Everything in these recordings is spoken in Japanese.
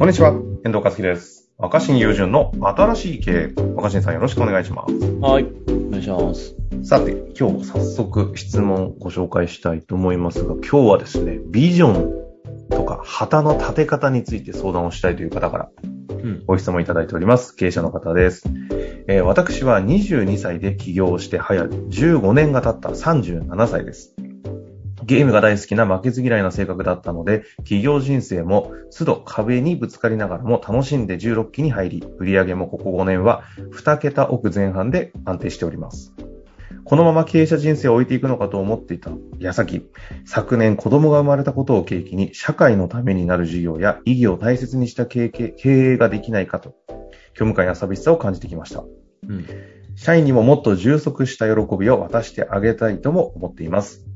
こんにちは、遠藤和樹です。若新友人の新しい経営。若新さんよろしくお願いします。はい。お願いします。さて、今日早速質問をご紹介したいと思いますが、今日はですね、ビジョンとか旗の立て方について相談をしたいという方からうん。ご質問いただいております。経営者の方です。えー私は22歳で起業をして早15年が経った37歳です。ゲームが大好きな負けず嫌いな性格だったので、企業人生も都度壁にぶつかりながらも楽しんで16期に入り、売上もここ5年は2桁億前半で安定しております。このまま経営者人生を置いていくのかと思っていた矢先、昨年子供が生まれたことを契機に社会のためになる事業や意義を大切にした経営経営ができないかと、虚無感や寂しさを感じてきました。うん。社員にももっと充足した喜びを渡してあげたいとも思っています。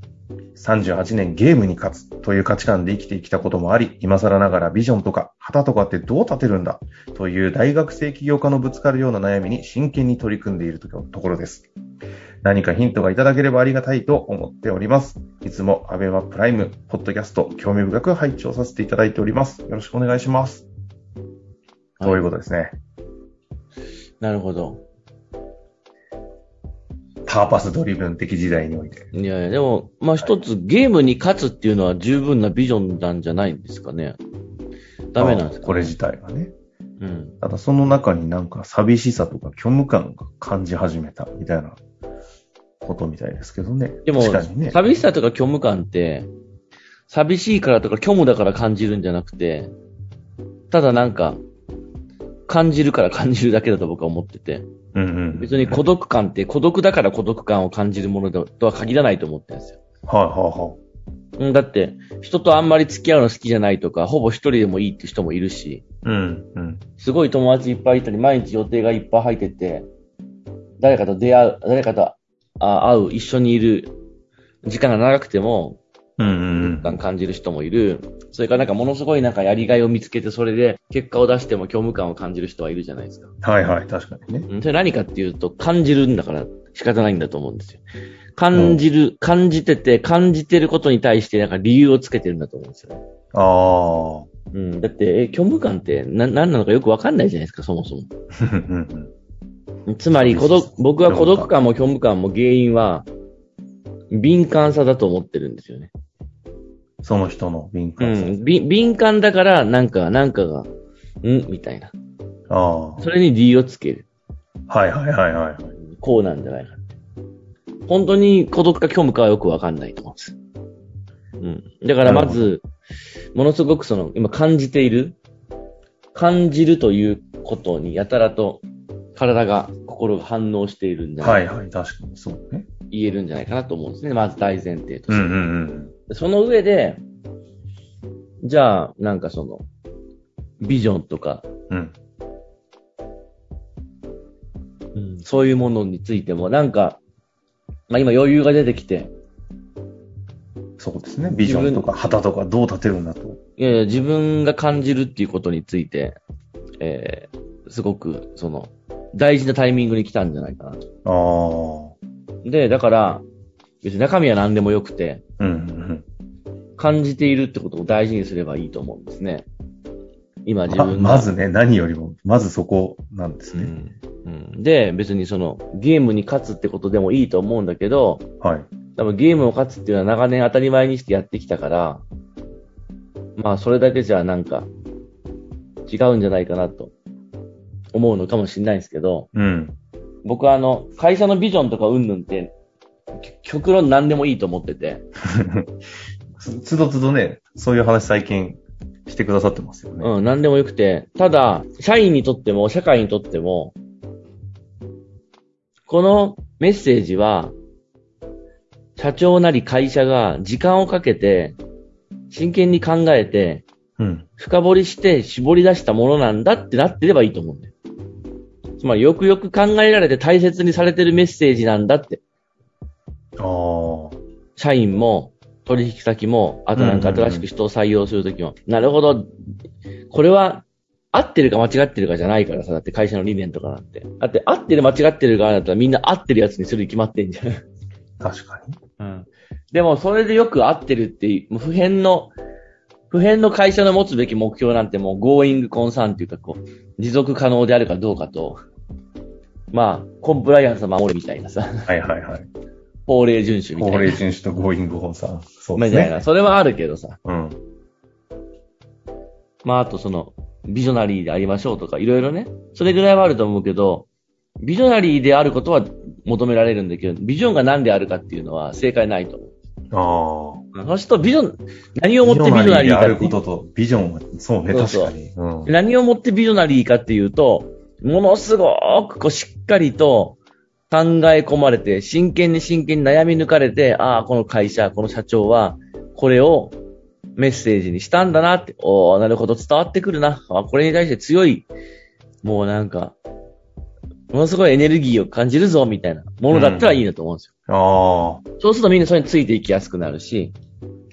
38年ゲームに勝つという価値観で生きてきたこともあり、今更ながらビジョンとか旗とかってどう立てるんだ？という大学生起業家のぶつかるような悩みに真剣に取り組んでいるところです。何かヒントがいただければありがたいと思っております。いつもアベマプライム、ポッドキャスト、興味深く拝聴させていただいております。よろしくお願いします。はいということですね。なるほど。パーパスドリブン的時代において。いやいや、でも、まあ一つ、ゲームに勝つっていうのは十分なビジョンなんじゃないんですかね。ダメなんですか、あこれ自体がね。うん。ただその中になんか寂しさとか虚無感が感じ始めたみたいなことみたいですけどね。でも、ね。寂しさとか虚無感って、寂しいからとか虚無だから感じるんじゃなくて、ただなんか、感じるから感じるだけだと僕は思ってて、うんうん。別に孤独感って孤独だから孤独感を感じるものだとは限らないと思ってるんですよ。はいはいはうんだって、人とあんまり付き合うの好きじゃないとか、ほぼ一人でもいいって人もいるし、い。うんうん。すごい友達いっぱいいたり、毎日予定がいっぱい入ってて、誰かと出会う、誰かとあ会う、一緒にいる時間が長くても、うんうんうん。感じる人もいる。それからなんかものすごいなんかやりがいを見つけて、それで結果を出しても虚無感を感じる人はいるじゃないですか。はいはい、確かにね。うんそれ何かっていうと、感じるんだから仕方ないんだと思うんですよ。感じる、感じてて、感じてることに対してなんか理由をつけてるんだと思うんですよね。ああ。うん。だって、え、虚無感ってな、何なのかよくわかんないじゃないですか、そもそも。うんうんつまり、孤独、僕は孤独感も虚無感も原因は、敏感さだと思ってるんですよね。その人の敏う感さ。ん。び敏感だから、なんか、なんかが、ん？みたいな。ああ。それに理由をつける。はいはいはいはいはい。こうなんじゃないかって。本当に孤独か虚無かはよくわかんないと思うんです。うん。だからまず、ものすごくその、今感じている、感じるということにやたらと体が、心が反応しているんじゃなか、はいいはい、確かにそうね。言えるんじゃないかなと思うんですね。まず大前提として。うんうんうん。その上で、じゃあ、なんかその、ビジョンとか、うん。うんそういうものについても、なんか、まあ今余裕が出てきて、そうですね。ビジョンとか旗とかどう立てるんだと。いやいや自分が感じるっていうことについて、えー、すごく、その、大事なタイミングに来たんじゃないかなと。ああ。で、だから、別に中身は何でもよくて、うんうん感じているってことを大事にすればいいと思うんですね。今うん。自分が。ままずね、何よりも、まずそこなんですね。うんうんで、別にその、ゲームに勝つってことでもいいと思うんだけど、はい。多分ゲームを勝つっていうのは長年当たり前にしてやってきたから、まあそれだけじゃなんか、違うんじゃないかなと思うのかもしれないですけど、うん。僕はあの、会社のビジョンとかうんぬんって、き極論何でもいいと思ってて、つつどつどね、そういう話最近してくださってますよね。うん、何でもよくて、ただ、社員にとっても、社会にとっても、このメッセージは、社長なり会社が時間をかけて、真剣に考えて、うん。深掘りして絞り出したものなんだってなってればいいと思うんだよ。つまりよくよく考えられて大切にされてるメッセージなんだって。ああ。社員も取引先も、あとなんか新しく人を採用するときも、なるほど。これは合ってるか間違ってるかじゃないからさ、だって会社の理念とかなんて。だって合ってる間違ってる側だったらみんな合ってるやつにするに決まってんじゃん。確かに。うん。でもそれでよく合ってるっていう、もう普遍の、普普遍の会社の持つべき目標なんてもう、going concern っていうか、こう、持続可能であるかどうかと、まあ、コンプライアンスを守るみたいなさ、はいはいはい。法令遵守みたいな。法令遵守とゴーイング本さん。そうですね。みたいな。それはあるけどさ。うん。まあ、あとその、ビジョナリーでありましょうとか、いろいろね。それぐらいはあると思うけど、ビジョナリーであることは求められるんだけど、ビジョンが何であるかっていうのは正解ないと思う。ああ。そうすると、ビジョン、何をもってビジョナリーであるかっていうことと、ビジョンは、そうね、そうそう確かに。うん。何をもってビジョナリーかっていうと、ものすごくこうしっかりと考え込まれて、真剣に真剣に悩み抜かれて、ああ、この会社、この社長は、これをメッセージにしたんだなって、おーなるほど、伝わってくるな。あこれに対して強い、もうなんか、ものすごいエネルギーを感じるぞ、みたいなものだったらいいなと思うんですよ。ああ。そうするとみんなそれについていきやすくなるし、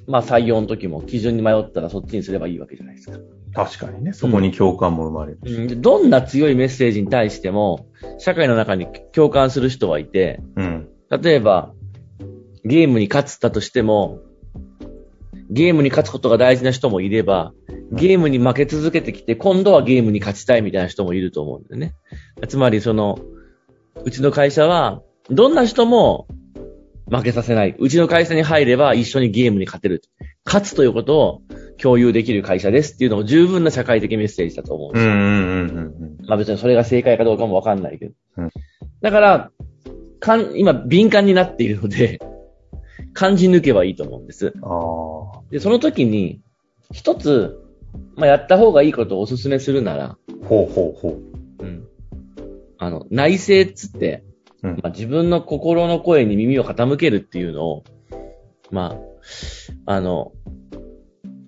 まあ採用の時も基準に迷ったらそっちにすればいいわけじゃないですか。確かにね。そこに共感も生まれる。うんでどんな強いメッセージに対しても、社会の中に共感する人はいて、うん。例えば、ゲームに勝つったとしても、ゲームに勝つことが大事な人もいれば、ゲームに負け続けてきて、今度はゲームに勝ちたいみたいな人もいると思うんだよね。つまり、その、うちの会社は、どんな人も負けさせない。うちの会社に入れば一緒にゲームに勝てる。勝つということを共有できる会社ですっていうのも十分な社会的メッセージだと思うんですようんうんうんうんまあ別にそれが正解かどうかもわかんないけど。うんだから、かん、今敏感になっているので、感じ抜けばいいと思うんです。で、その時に、一つ、まあやった方がいいことをお勧めするなら、あ。ほうほうほう。うん。あの、内省っつって、うんまあ自分の心の声に耳を傾けるっていうのを、まあ、あの、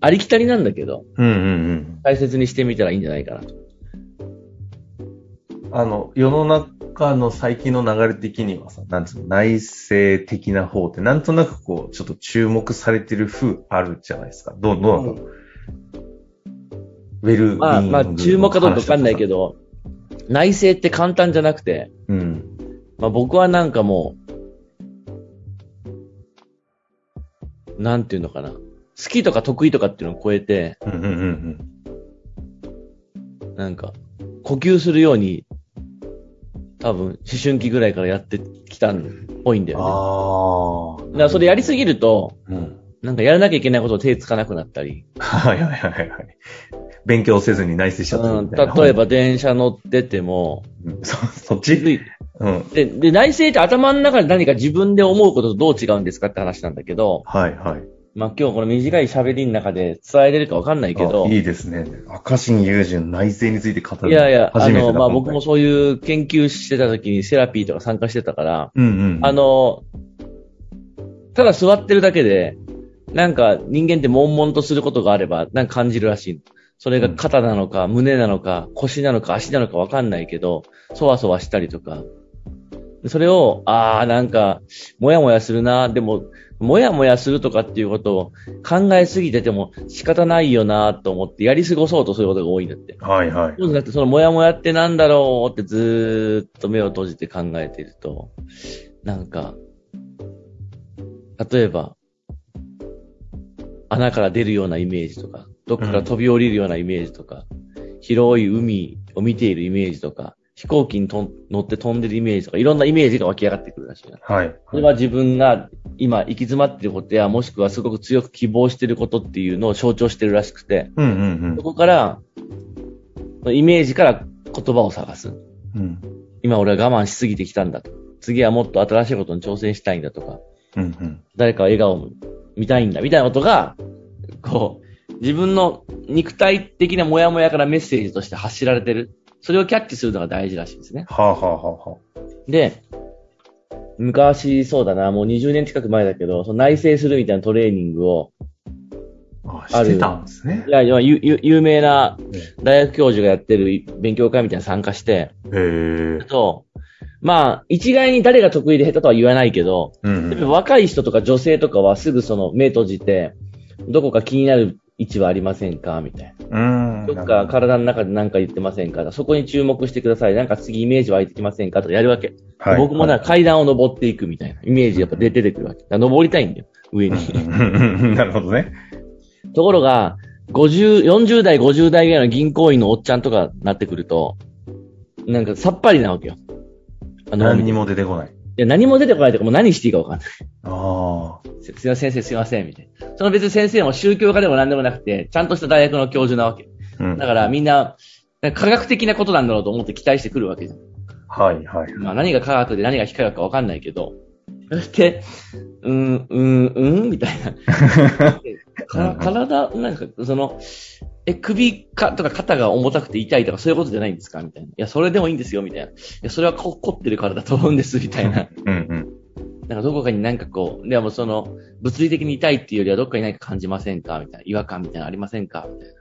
ありきたりなんだけど、うんうんうん。大切にしてみたらいいんじゃないかなと。あの、世の中の最近の流れ的にはさ、なんつうの、内政的な方って、なんとなくこう、ちょっと注目されてる風あるじゃないですか。どう、どうなんだろう。ウェルビーイングまあ、まあ、注目かどうかわかんないけど、内政って簡単じゃなくて、うん。まあ僕はなんかもう、なんていうのかな。好きとか得意とかっていうのを超えて、うんうんうんなんか、呼吸するように、多分、思春期ぐらいからやってきたんっぽいんだうん。よね。ああ。だからそれやりすぎると、うん。なんかやらなきゃいけないことを手つかなくなったり、はいはいはいはい。勉強せずに内省しちゃったうん。例えば電車乗ってても、うん、そ、そっち？うん。で、で、内政って頭の中で何か自分で思うこととどう違うんですかって話なんだけど、はいはい。まあ今日この短い喋りの中で伝えれるかわかんないけど、あいいですね。赤新友人内政について語る。いやいや、あの、まあ僕も。そういう研究してた時にセラピーとか参加してたから、うんうん。あ、の、ただ座ってるだけで、なんか人間って悶々とすることがあれば、なんか感じるらしい。それが肩なのか、胸なのか、腰なのか、足なのかわかんないけど、そわそわしたりとか。それを、ああ、なんか、もやもやするな、でも、もやもやするとかっていうことを考えすぎてても仕方ないよなと思ってやり過ごそうとすることが多いんだって。はいはい。そうじゃなくて、そのもやもやってなんだろうってずーっと目を閉じて考えていると、なんか、例えば、穴から出るようなイメージとか、どっかから飛び降りるようなイメージとか、広い海を見ているイメージとか、飛行機にとん乗って飛んでるイメージとか、いろんなイメージが湧き上がってくるらしいな。はい。それは自分が今行き詰まっていることや、もしくはすごく強く希望していることっていうのを象徴してるらしくて、うんうんそこから、イメージから言葉を探す。うん。うん。今俺は我慢しすぎてきたんだと。次はもっと新しいことに挑戦したいんだとか、うんうん。誰かを笑顔を見たいんだみたいなことが、こう、自分の肉体的なモヤモヤからメッセージとして発しられてる。それをキャッチするのが大事らしいんですね。はあはあはあはで、昔そうだな、もう20年近く前だけど、その内省するみたいなトレーニングを、あ。あ、してたんですねい。や、いやゆゆ有名なね大学教授がやってる勉強会みたいなの参加して、へえ。と、まあ、一概に誰が得意で下手とは言わないけど、うんうん。若い人とか女性とかはすぐその目閉じて、どこか気になる位置はありませんか？みたいな。うん。どっか体の中で何か言ってませんか？そこに注目してください。なんか次イメージ湧いてきませんか？とかやるわけ。はい僕もなんか階段を登っていくみたいなイメージやっぱ出てくるわけ。登りたいんだよ。上に。なるほどね。ところが、50、40代、50代ぐらいの銀行員のおっちゃんとかなってくると、なんかさっぱりなわけよ。あの、い何にも出てこない。や何も出てこないとかもう何していいかわかんない。ああ。すすいません、先生すいません、みたいな。その別に先生も宗教家でも何でもなくて、ちゃんとした大学の教授なわけ。うん。だからみんな、科学的なことなんだろうと思って期待してくるわけじゃん。はいはい。まあ何が科学で何が非科学かわかんないけど、そして、うーん、うーん、うんみたいな。か体、なんか、その、え、首か、とか肩が重たくて痛いとかそういうことじゃないんですかみたいな。いや、それでもいいんですよ、みたいな。いや、それはこ凝ってるからだと思うんです、みたいな。うんうん。なんかどこかになんかこう、でもその、物理的に痛いっていうよりはどっかに何か感じませんかみたいな。違和感みたいなのありませんかみたいな。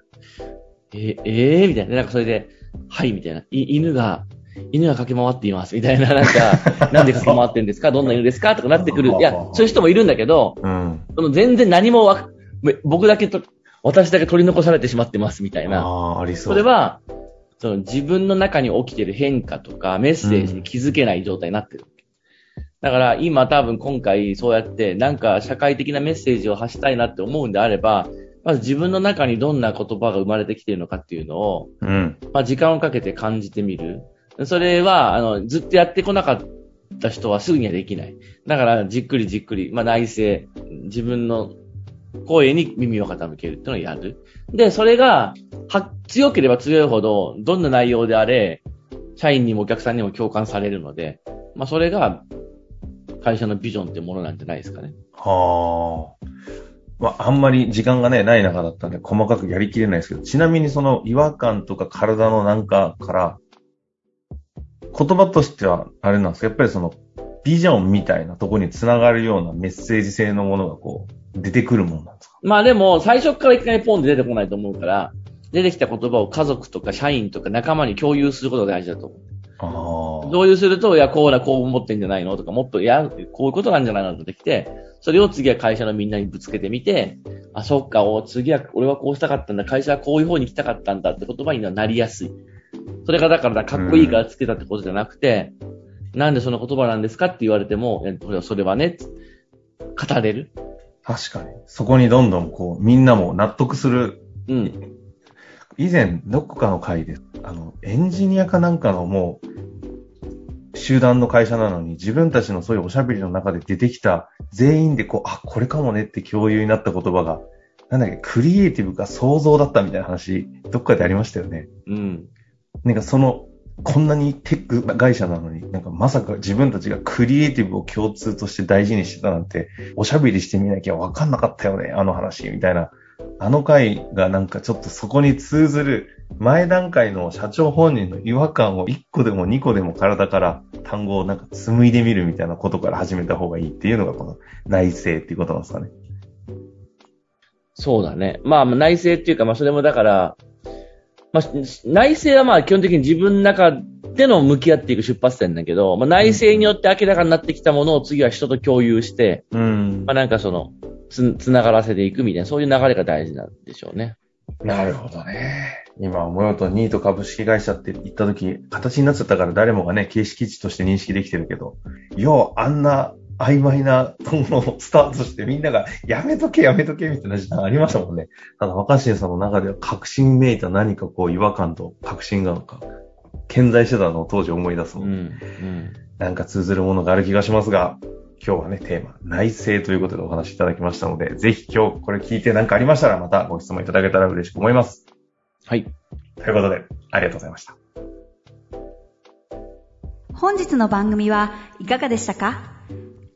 ええーみたいな。なんかそれで、はい、みたいな。い犬が、犬が駆け回っています。みたいな。なんか、なんで駆け回ってんですか？どんな犬ですか？とかなってくる。いや、そういう人もいるんだけど、うん。その全然何もわ、め僕だけと、私だけ取り残されてしまってます、みたいな。ああ、ありそう。それ、は、その自分の中に起きてる変化とかメッセージに気づけない状態になってる。だから今多分今回そうやってなんか社会的なメッセージを発したいなって思うんであれば、まず自分の中にどんな言葉が生まれてきているのかっていうのを、うん。まあ時間をかけて感じてみる。それは、あの、ずっとやってこなかった人はすぐにはできない。だからじっくりじっくり、まあ内省、自分の声に耳を傾けるっていうのをやる。で、それが、は、強ければ強いほど、どんな内容であれ、社員にもお客さんにも共感されるので、まあそれが、会社のビジョンってものなんじゃないですかね。はあ。まあ、あんまり時間がね、ない中だったんで、細かくやりきれないですけど、ちなみにその違和感とか体のなんかから、言葉としては、あれなんですかやっぱりその、ビジョンみたいなとこにつながるようなメッセージ性のものがこう、出てくるもんなんですか？まあでも、最初からいきなりポンで出てこないと思うから、出てきた言葉を家族とか社員とか仲間に共有することが大事だと思う。ああ。共有すると、いや、こうだ、こう思ってんじゃないのとか、もっと、いや、こういうことなんじゃないのとできて、それを次は会社のみんなにぶつけてみて、あ、そっか、お次は、俺はこうしたかったんだ、会社はこういう方に来たかったんだって言葉になりやすい。それがだから、かっこいいからつけたってことじゃなくて、なんでその言葉なんですかって言われても、それはね、語れる。確かに。そこにどんどんこう、みんなも納得する。うん。以前、どこかの会で、あの、エンジニアかなんかのもう、集団の会社なのに、自分たちのそういうおしゃべりの中で出てきた、全員でこう、あ、これかもねって共有になった言葉が、なんだっけ、クリエイティブか想像だったみたいな話、どっかでありましたよね。うん。なんかその、こんなにテック会社なのに、なんかまさか自分たちがクリエイティブを共通として大事にしてたなんて、おしゃべりしてみなきゃわかんなかったよね、あの話、みたいな。あの回がなんかちょっとそこに通ずる、前段階の社長本人の違和感を1個でも2個でも体から単語をなんか紡いでみるみたいなことから始めた方がいいっていうのがこの内政っていうことなんですかね。そうだね。まあ、内政っていうか、まあ、それもだから、まあ、内政はまあ、基本的に自分の中での向き合っていく出発点だけど、まあ、内政によって明らかになってきたものを次は人と共有して、うんまあ、なんかその、つ、つながらせていくみたいな、そういう流れが大事なんでしょうね。なるほどね。今思うとニート株式会社って言った時、形になっちゃったから誰もがね、形式値として認識できてるけど、ようあんな曖昧なものをスタートしてみんながやめとけやめとけみたいな時間ありましたもんね。ただ若新さんの中では確信めいた何かこう違和感と確信がなんか健在してたのを当時思い出すもん。うん。うん。なんか通ずるものがある気がしますが、今日はね、テーマ、内政ということでお話しいただきましたので、ぜひ今日これ聞いて何かありましたらまたご質問いただけたら嬉しく思います。はい。ということで、ありがとうございました。本日の番組はいかがでしたか？